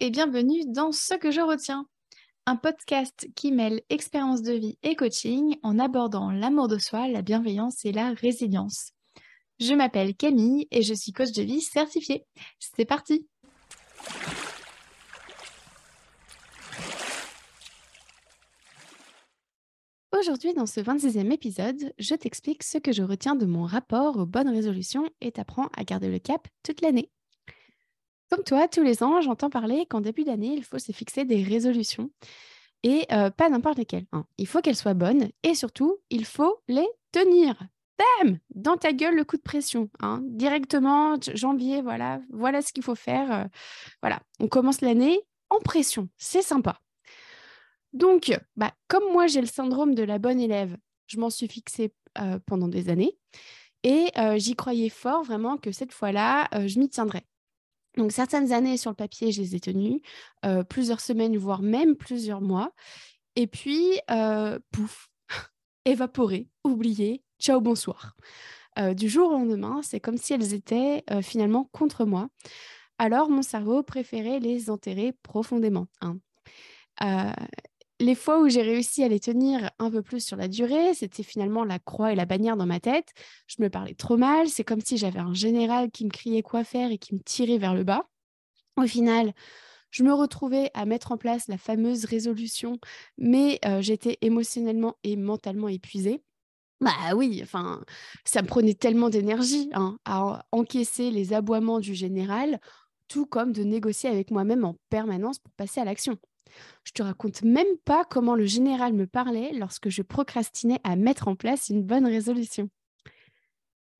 et bienvenue dans Ce que je retiens, un podcast qui mêle expérience de vie et coaching en abordant l'amour de soi, la bienveillance et la résilience. Je m'appelle Camille et je suis coach de vie certifiée. C'est parti Aujourd'hui, dans ce 26e épisode, je t'explique ce que je retiens de mon rapport aux bonnes résolutions et t'apprends à garder le cap toute l'année. Comme toi, tous les ans, j'entends parler qu'en début d'année, il faut se fixer des résolutions et euh, pas n'importe lesquelles. Hein. Il faut qu'elles soient bonnes et surtout, il faut les tenir. Bam Dans ta gueule, le coup de pression. Hein. Directement, janvier, voilà, voilà ce qu'il faut faire. Euh, voilà, on commence l'année en pression. C'est sympa. Donc, bah, comme moi, j'ai le syndrome de la bonne élève, je m'en suis fixée euh, pendant des années et j'y croyais fort vraiment que cette fois-là, je m'y tiendrais. Donc certaines années sur le papier, je les ai tenues, plusieurs semaines, voire même plusieurs mois. Et puis, pouf, évaporé, oublié, ciao, bonsoir. Du jour au lendemain, c'est comme si elles étaient finalement contre moi. Alors mon cerveau préférait les enterrer profondément. Hein les fois où j'ai réussi à les tenir un peu plus sur la durée, c'était finalement la croix et la bannière dans ma tête. Je me parlais trop mal. C'est comme si j'avais un général qui me criait quoi faire et qui me tirait vers le bas. Au final, je me retrouvais à mettre en place la fameuse résolution, mais euh, j'étais émotionnellement et mentalement épuisée. Bah oui, enfin, ça me prenait tellement d'énergie hein, à encaisser les aboiements du général, tout comme de négocier avec moi-même en permanence pour passer à l'action. Je te raconte même pas comment le général me parlait lorsque je procrastinais à mettre en place une bonne résolution.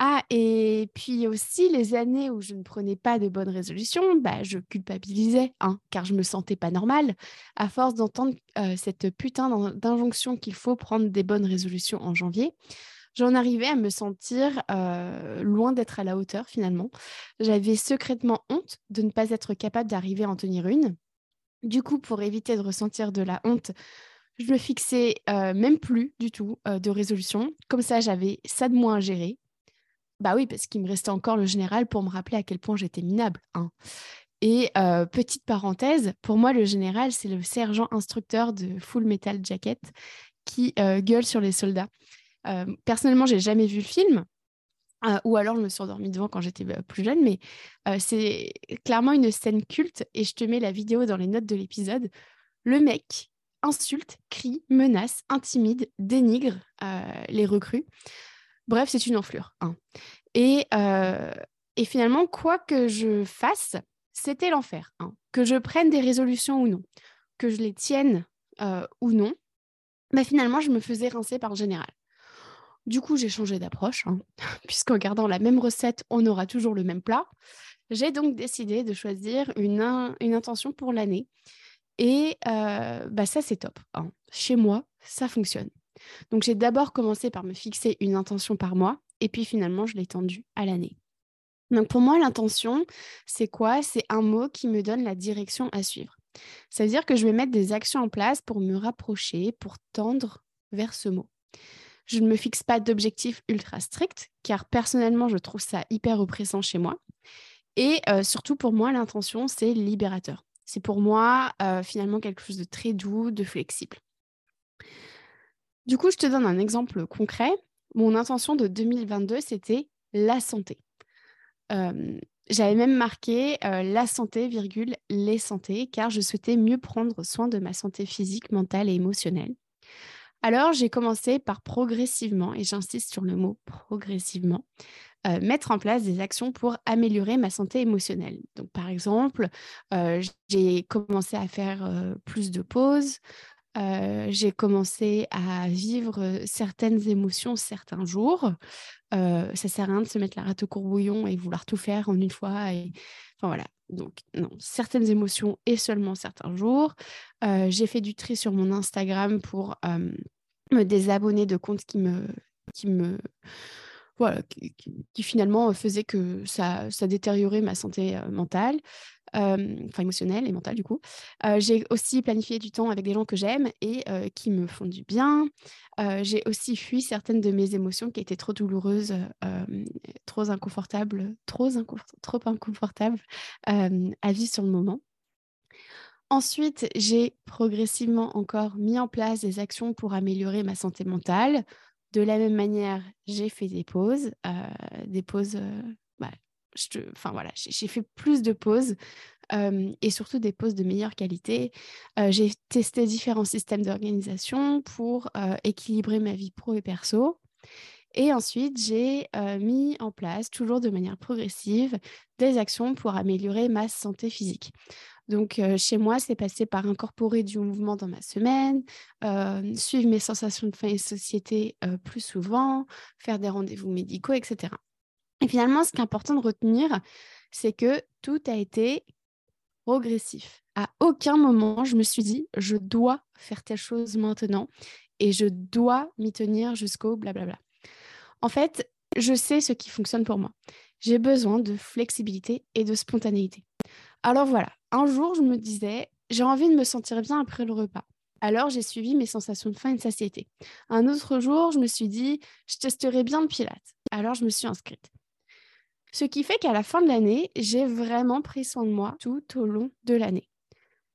Ah, et puis aussi les années où je ne prenais pas de bonnes résolutions, bah, je culpabilisais, hein, car je me sentais pas normale, à force d'entendre euh, cette putain d'injonction qu'il faut prendre des bonnes résolutions en janvier. J'en arrivais à me sentir euh, loin d'être à la hauteur finalement. J'avais secrètement honte de ne pas être capable d'arriver à en tenir une. Du coup, pour éviter de ressentir de la honte, je me fixais euh, même plus du tout euh, de résolution. Comme ça, j'avais ça de moins à gérer. Bah oui, parce qu'il me restait encore le général pour me rappeler à quel point j'étais minable. Hein. Et euh, petite parenthèse, pour moi, le général, c'est le sergent instructeur de Full Metal Jacket qui gueule sur les soldats. personnellement, j'ai jamais vu le film, euh, ou alors je me suis endormie devant quand j'étais bah, plus jeune, mais euh, c'est clairement une scène culte et je te mets la vidéo dans les notes de l'épisode. Le mec insulte, crie, menace, intimide, dénigre euh, les recrues. Bref, c'est une enflure. Hein. Et, finalement, quoi que je fasse, c'était l'enfer. Hein. Que je prenne des résolutions ou non, que je les tienne ou non, mais finalement, je me faisais rincer par le général. Du coup, j'ai changé d'approche, hein, puisqu'en gardant la même recette, on aura toujours le même plat. J'ai donc décidé de choisir une, intention pour l'année. Et euh, bah ça, c'est top. Hein. Chez moi, ça fonctionne. Donc, j'ai d'abord commencé par me fixer une intention par mois, et puis finalement, je l'ai tendue à l'année. Donc, pour moi, l'intention, c'est quoi? C'est un mot qui me donne la direction à suivre. Ça veut dire que je vais mettre des actions en place pour me rapprocher, pour tendre vers ce mot. Je ne me fixe pas d'objectifs ultra stricts, car personnellement, je trouve ça hyper oppressant chez moi. Et euh, surtout, pour moi, l'intention, c'est libérateur. C'est pour moi, euh, finalement, quelque chose de très doux, de flexible. Du coup, je te donne un exemple concret. Mon intention de 2022, c'était la santé. Euh, j'avais même marqué la santé, virgule, les santé, car je souhaitais mieux prendre soin de ma santé physique, mentale et émotionnelle. Alors, j'ai commencé par progressivement, et j'insiste sur le mot progressivement, euh, mettre en place des actions pour améliorer ma santé émotionnelle. Donc, par exemple, euh, j'ai commencé à faire euh, plus de pauses. J'ai commencé à vivre certaines émotions certains jours. ça sert à rien de se mettre la rate au courbouillon et vouloir tout faire en une fois. Enfin voilà. Donc, certaines émotions et seulement certains jours. j'ai fait du tri sur mon Instagram pour me désabonner de comptes qui me, qui me, voilà, qui, finalement faisaient que ça, ça détériorait ma santé mentale, enfin émotionnelle et mentale du coup. j'ai aussi planifié du temps avec des gens que j'aime et qui me font du bien. j'ai aussi fui certaines de mes émotions qui étaient trop douloureuses, trop inconfortables, trop, inconfortables à vivre sur le moment. Ensuite, j'ai progressivement encore mis en place des actions pour améliorer ma santé mentale. De la même manière, j'ai fait des pauses, des pauses, bah, enfin voilà, j'ai fait plus de pauses euh, et surtout des pauses de meilleure qualité. j'ai testé différents systèmes d'organisation pour équilibrer ma vie pro et perso. Et ensuite, j'ai mis en place, toujours de manière progressive, des actions pour améliorer ma santé physique. Donc, chez moi, c'est passé par incorporer du mouvement dans ma semaine, suivre mes sensations de faim et société plus souvent, faire des rendez-vous médicaux, etc. Et finalement, ce qui est important de retenir, c'est que tout a été progressif. À aucun moment, je me suis dit, je dois faire telle chose maintenant et je dois m'y tenir jusqu'au blablabla. En fait, je sais ce qui fonctionne pour moi. J'ai besoin de flexibilité et de spontanéité. Alors voilà, un jour, je me disais, j'ai envie de me sentir bien après le repas. Alors, j'ai suivi mes sensations de faim et de satiété. Un autre jour, je me suis dit, je testerai bien le pilate. Alors, je me suis inscrite. Ce qui fait qu'à la fin de l'année, j'ai vraiment pris soin de moi tout au long de l'année.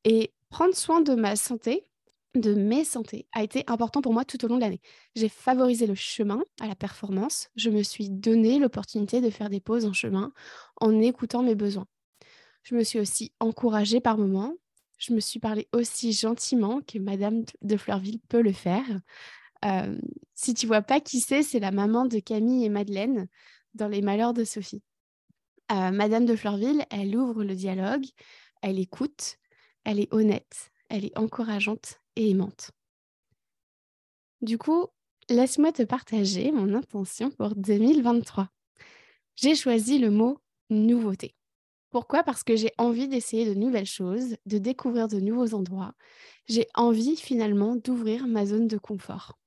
Et prendre soin de ma santé, de mes santé, a été important pour moi tout au long de l'année. J'ai favorisé le chemin à la performance. Je me suis donné l'opportunité de faire des pauses en chemin en écoutant mes besoins. Je me suis aussi encouragée par moments. Je me suis parlé aussi gentiment que Madame de Fleurville peut le faire. Euh, si tu vois pas qui c'est, c'est la maman de Camille et Madeleine dans Les Malheurs de Sophie. Euh, Madame de Fleurville, elle ouvre le dialogue, elle écoute, elle est honnête, elle est encourageante et aimante. Du coup, laisse-moi te partager mon intention pour 2023. J'ai choisi le mot nouveauté. Pourquoi? Parce que j'ai envie d'essayer de nouvelles choses, de découvrir de nouveaux endroits. J'ai envie finalement d'ouvrir ma zone de confort.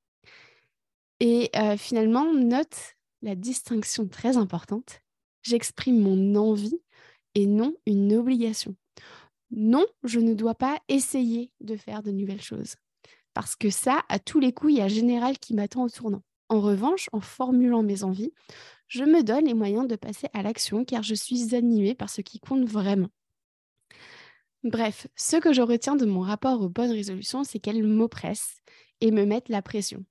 Et euh, finalement, note la distinction très importante. J'exprime mon envie et non une obligation. Non, je ne dois pas essayer de faire de nouvelles choses. Parce que ça, à tous les coups, il y a Général qui m'attend au tournant. En revanche, en formulant mes envies, je me donne les moyens de passer à l'action car je suis animée par ce qui compte vraiment. Bref, ce que je retiens de mon rapport aux bonnes résolutions, c'est qu'elles m'oppressent et me mettent la pression.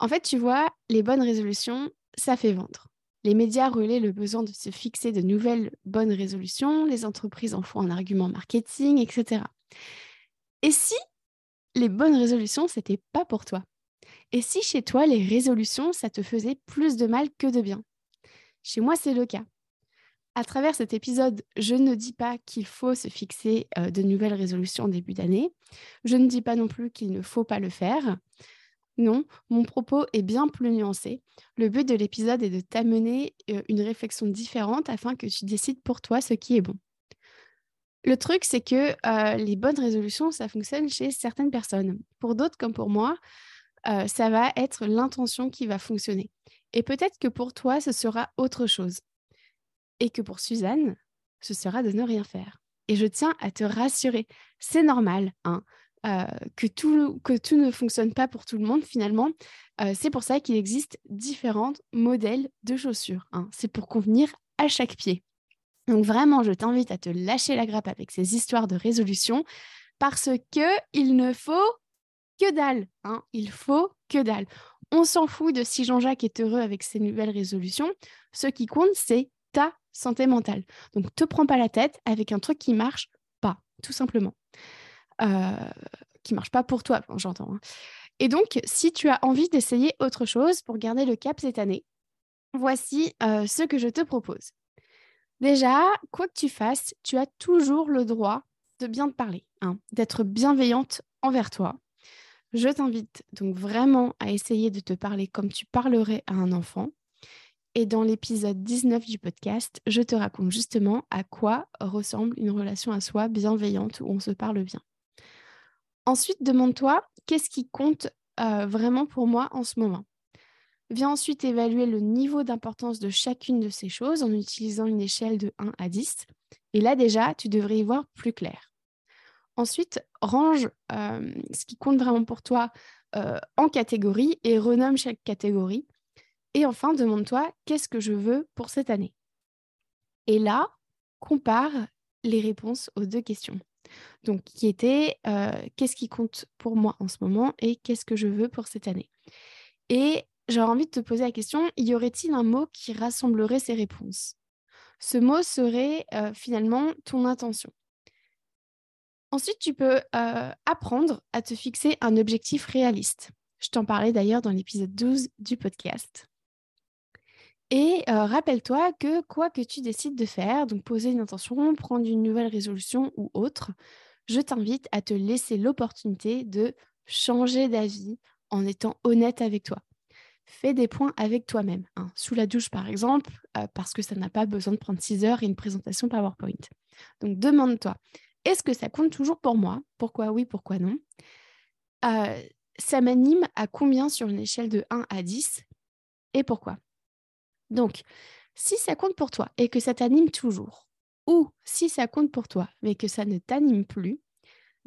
En fait, tu vois, les bonnes résolutions, ça fait vendre. Les médias relaient le besoin de se fixer de nouvelles bonnes résolutions, les entreprises en font un argument marketing, etc. Et si les bonnes résolutions, c'était pas pour toi? Et si chez toi, les résolutions, ça te faisait plus de mal que de bien? Chez moi, c'est le cas. À travers cet épisode, je ne dis pas qu'il faut se fixer euh, de nouvelles résolutions en début d'année. Je ne dis pas non plus qu'il ne faut pas le faire. Non, mon propos est bien plus nuancé. Le but de l'épisode est de t'amener euh, une réflexion différente afin que tu décides pour toi ce qui est bon. Le truc, c'est que euh, les bonnes résolutions, ça fonctionne chez certaines personnes. Pour d'autres, comme pour moi, euh, ça va être l'intention qui va fonctionner. Et peut-être que pour toi, ce sera autre chose. Et que pour Suzanne, ce sera de ne rien faire. Et je tiens à te rassurer, c'est normal hein, euh, que, tout, ne fonctionne pas pour tout le monde finalement. Euh, c'est pour ça qu'il existe différents modèles de chaussures. Hein. C'est pour convenir à chaque pied. Donc vraiment, je t'invite à te lâcher la grappe avec ces histoires de résolution parce que il ne faut que dalle. Hein. Il faut que dalle. On s'en fout de si Jean-Jacques est heureux avec ses nouvelles résolutions. Ce qui compte, c'est ta santé mentale. Donc, te prends pas la tête avec un truc qui marche pas, tout simplement. Euh, qui marche pas pour toi, j'entends. Hein. Et donc, si tu as envie d'essayer autre chose pour garder le cap cette année, voici euh, ce que je te propose. Déjà, quoi que tu fasses, tu as toujours le droit de bien te parler, hein, d'être bienveillante envers toi, je t'invite donc vraiment à essayer de te parler comme tu parlerais à un enfant. Et dans l'épisode 19 du podcast, je te raconte justement à quoi ressemble une relation à soi bienveillante où on se parle bien. Ensuite, demande-toi qu'est-ce qui compte euh, vraiment pour moi en ce moment? Viens ensuite évaluer le niveau d'importance de chacune de ces choses en utilisant une échelle de 1 à 10. Et là déjà, tu devrais y voir plus clair. Ensuite, range euh, ce qui compte vraiment pour toi euh, en catégories et renomme chaque catégorie. Et enfin, demande-toi qu'est-ce que je veux pour cette année? Et là, compare les réponses aux deux questions. Donc, qui était qu'est-ce qui compte pour moi en ce moment et qu'est-ce que je veux pour cette année? Et j'aurais envie de te poser la question, y aurait-il un mot qui rassemblerait ces réponses? Ce mot serait finalement ton intention. Ensuite, tu peux apprendre à te fixer un objectif réaliste. Je t'en parlais d'ailleurs dans l'épisode 12 du podcast. Et rappelle-toi que quoi que tu décides de faire, donc poser une intention, prendre une nouvelle résolution ou autre, je t'invite à te laisser l'opportunité de changer d'avis en étant honnête avec toi. Fais des points avec toi-même, hein. sous la douche par exemple, parce que ça n'a pas besoin de prendre 6 heures et une présentation PowerPoint. Donc demande-toi, est-ce que ça compte toujours pour moi? Pourquoi oui, pourquoi non? Ça m'anime à combien sur une échelle de 1 à 10 et pourquoi? Donc, si ça compte pour toi et que ça t'anime toujours, ou si ça compte pour toi mais que ça ne t'anime plus,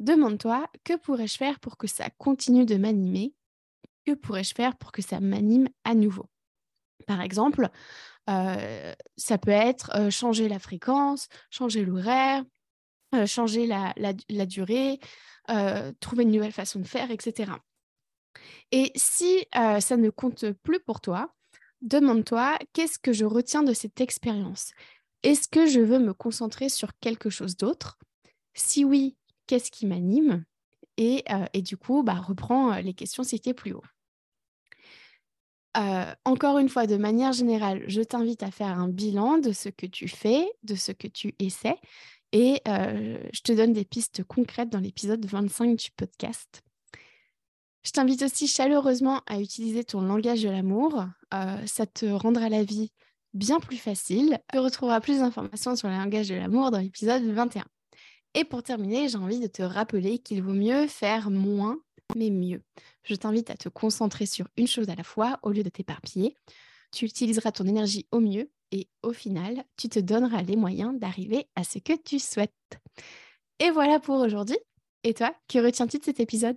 demande-toi que pourrais-je faire pour que ça continue de m'animer? Que pourrais-je faire pour que ça m'anime à nouveau? Par exemple, euh, ça peut être euh, changer la fréquence, changer l'horaire, euh, changer la, la durée, trouver une nouvelle façon de faire, etc. Et si ça ne compte plus pour toi, demande-toi qu'est-ce que je retiens de cette expérience? Est-ce que je veux me concentrer sur quelque chose d'autre? Si oui, qu'est-ce qui m'anime? Et, euh, du coup, bah, reprends euh, les questions citées plus haut. Euh, encore une fois, de manière générale, je t'invite à faire un bilan de ce que tu fais, de ce que tu essaies, et je te donne des pistes concrètes dans l'épisode 25 du podcast. Je t'invite aussi chaleureusement à utiliser ton langage de l'amour. Ça te rendra la vie bien plus facile. Tu retrouveras plus d'informations sur le langage de l'amour dans l'épisode 21. Et pour terminer, j'ai envie de te rappeler qu'il vaut mieux faire moins, mais mieux. Je t'invite à te concentrer sur une chose à la fois au lieu de t'éparpiller. Tu utiliseras ton énergie au mieux et au final, tu te donneras les moyens d'arriver à ce que tu souhaites. Et voilà pour aujourd'hui. Et toi, que retiens-tu de cet épisode?